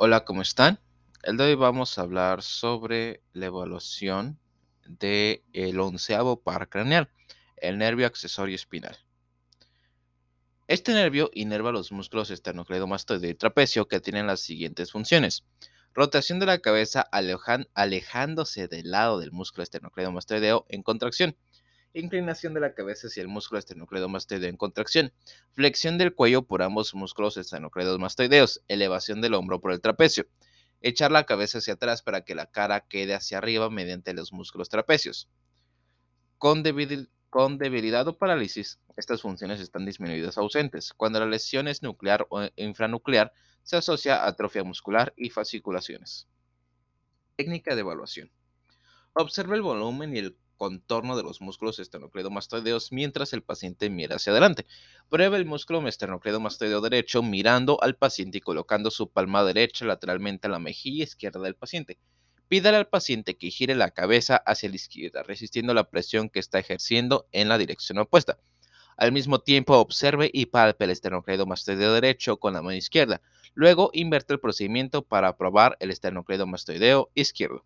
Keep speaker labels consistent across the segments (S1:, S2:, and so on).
S1: Hola, ¿cómo están? El de hoy vamos a hablar sobre la evaluación del el onceavo par craneal, el nervio accesorio espinal. Este nervio inerva los músculos esternocleidomastoideo y trapecio que tienen las siguientes funciones. Rotación de la cabeza alejándose del lado del músculo esternocleidomastoideo en contracción. Inclinación de la cabeza hacia el músculo esternocleidomastoideo en contracción. Flexión del cuello por ambos músculos esternocleidomastoideos. Elevación del hombro por el trapecio. Echar la cabeza hacia atrás para que la cara quede hacia arriba mediante los músculos trapecios. Con, debilidad o parálisis, estas funciones están disminuidas o ausentes. Cuando la lesión es nuclear o infranuclear, se asocia a atrofia muscular y fasciculaciones. Técnica de evaluación. Observa el volumen y el contorno de los músculos esternocleidomastoideos mientras el paciente mira hacia adelante. Prueba el músculo esternocleidomastoideo derecho mirando al paciente y colocando su palma derecha lateralmente a la mejilla izquierda del paciente. Pídale al paciente que gire la cabeza hacia la izquierda, resistiendo la presión que está ejerciendo en la dirección opuesta. Al mismo tiempo, observe y palpe el esternocleidomastoideo derecho con la mano izquierda. Luego, inverte el procedimiento para probar el esternocleidomastoideo izquierdo.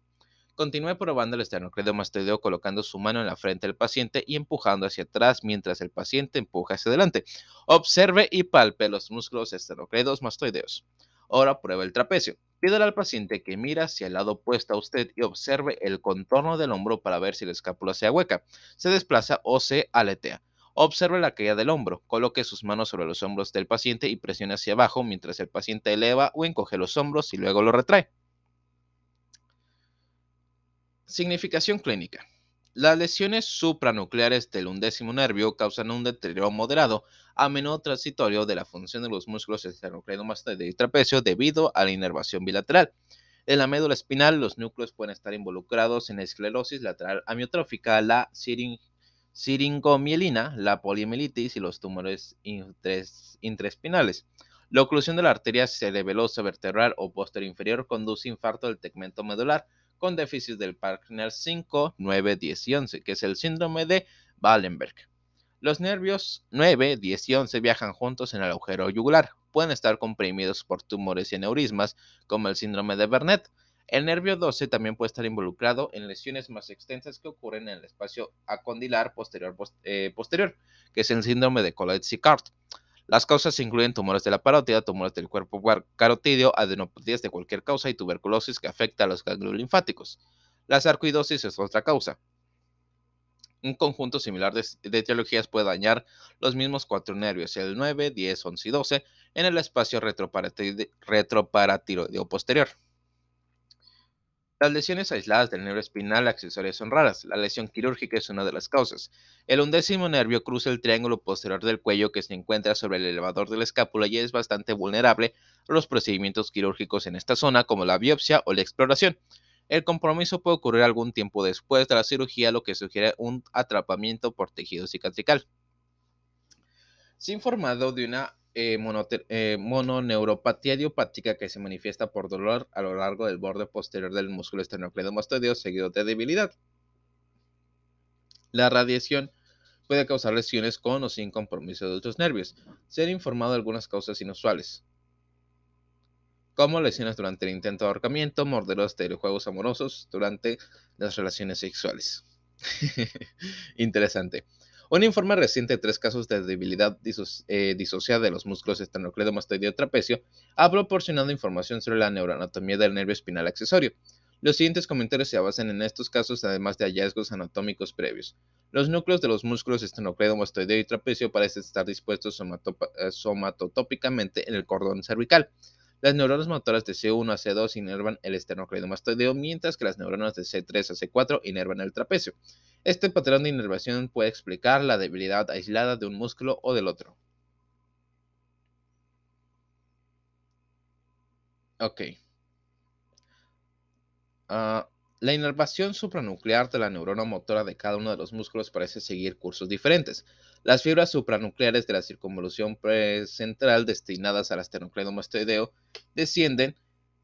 S1: Continúe probando el esternocleidomastoideo colocando su mano en la frente del paciente y empujando hacia atrás mientras el paciente empuja hacia adelante. Observe y palpe los músculos esternocleidomastoideos. Ahora prueba el trapecio. Pídale al paciente que mira hacia el lado opuesto a usted y observe el contorno del hombro para ver si la escápula se hueca, se desplaza o se aletea. Observe la caída del hombro. Coloque sus manos sobre los hombros del paciente y presione hacia abajo mientras el paciente eleva o encoge los hombros y luego lo retrae. Significación clínica. Las lesiones supranucleares del undécimo nervio causan un deterioro moderado, a menudo transitorio, de la función de los músculos esternocleidomastoideo y trapecio debido a la inervación bilateral. En la médula espinal, los núcleos pueden estar involucrados en esclerosis lateral amiotrófica, la siringomielina, la poliomielitis y los tumores intraespinales. La oclusión de la arteria cerebelosa vertebral o posterior inferior conduce a infarto del tegmento medular, con déficit del Parkinson 5, 9, 10 y 11, que es el síndrome de Wallenberg. Los nervios 9, 10 y 11 viajan juntos en el agujero yugular. Pueden estar comprimidos por tumores y aneurismas, como el síndrome de Bernet. El nervio 12 también puede estar involucrado en lesiones más extensas que ocurren en el espacio acondilar posterior, eh, posterior que es el síndrome de Colet-Sicard. Las causas incluyen tumores de la parótida, tumores del cuerpo carotidio, adenopatías de cualquier causa y tuberculosis que afecta a los ganglios linfáticos. La sarcoidosis es otra causa. Un conjunto similar de, etiologías puede dañar los mismos cuatro nervios, el 9, 10, 11 y 12, en el espacio retroparatiroideo posterior. Las lesiones aisladas del nervio espinal accesorio son raras. La lesión quirúrgica es una de las causas. El undécimo nervio cruza el triángulo posterior del cuello que se encuentra sobre el elevador de la escápula y es bastante vulnerable a los procedimientos quirúrgicos en esta zona, como la biopsia o la exploración. El compromiso puede ocurrir algún tiempo después de la cirugía, lo que sugiere un atrapamiento por tejido cicatrical. Se ha informado de una eh, eh, mononeuropatía idiopática que se manifiesta por dolor a lo largo del borde posterior del músculo esternocleidomastoideo seguido de debilidad. La radiación puede causar lesiones con o sin compromiso de otros nervios. Se han informado de algunas causas inusuales, como lesiones durante el intento de ahorcamiento, morderos de juegos amorosos durante las relaciones sexuales. Interesante. Un informe reciente de tres casos de debilidad eh, disociada de los músculos esternocleidomastoideo trapecio ha proporcionado información sobre la neuroanatomía del nervio espinal accesorio. Los siguientes comentarios se basan en estos casos, además de hallazgos anatómicos previos. Los núcleos de los músculos esternocleidomastoideo y trapecio parecen estar dispuestos eh, somatotópicamente en el cordón cervical. Las neuronas motoras de C1 a C2 inervan el esternocleidomastoideo, mientras que las neuronas de C3 a C4 inervan el trapecio. Este patrón de inervación puede explicar la debilidad aislada de un músculo o del otro. Ok. Ah, la inervación supranuclear de la neurona motora de cada uno de los músculos parece seguir cursos diferentes. Las fibras supranucleares de la circunvolución central destinadas al esternocleidomastoideo descienden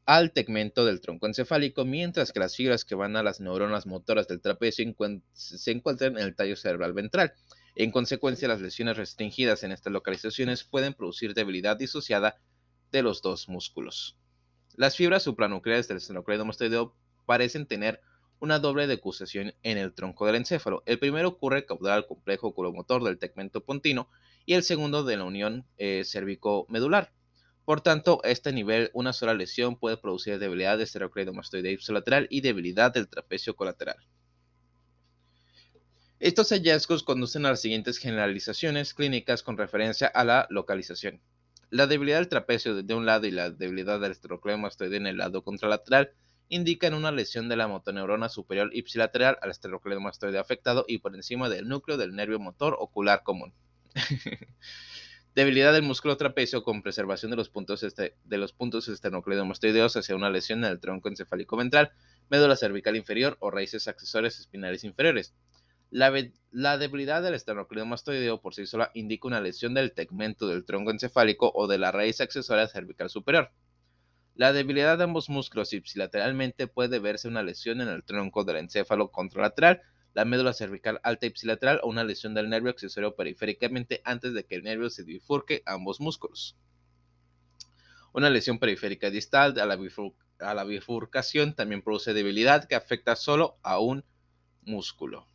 S1: al tegmento del tronco encefálico, mientras que las fibras que van a las neuronas motoras del trapecio se encuentran en el tallo cerebral ventral. En consecuencia, las lesiones restringidas en estas localizaciones pueden producir debilidad disociada de los dos músculos. Las fibras supranucleares del esternocleido mastoideo parecen tener una doble decusación en el tronco del encéfalo. El primero ocurre caudal complejo oculomotor del tegmento pontino y el segundo de la unión eh, cervico-medular. Por tanto, a este nivel, una sola lesión puede producir debilidad del esterocridomastoide ipsilateral y debilidad del trapecio colateral. Estos hallazgos conducen a las siguientes generalizaciones clínicas con referencia a la localización. La debilidad del trapecio de un lado y la debilidad del esterocridomastoide en el lado contralateral indican una lesión de la motoneurona superior ipsilateral al esterocridomastoide afectado y por encima del núcleo del nervio motor ocular común. Debilidad del músculo trapecio con preservación de los puntos, este, de los puntos esternocleidomastoideos hacia una lesión en el tronco encefálico ventral, médula cervical inferior o raíces accesorias espinales inferiores. La, debilidad del esternocleidomastoideo por sí sola indica una lesión del tegmento del tronco encefálico o de la raíz accesoria cervical superior. La debilidad de ambos músculos ipsilateralmente puede verse una lesión en el tronco del encéfalo contralateral, la médula cervical alta ipsilateral o una lesión del nervio accesorio periféricamente antes de que el nervio se bifurque a ambos músculos. Una lesión periférica distal a la, a la bifurcación también produce debilidad que afecta solo a un músculo.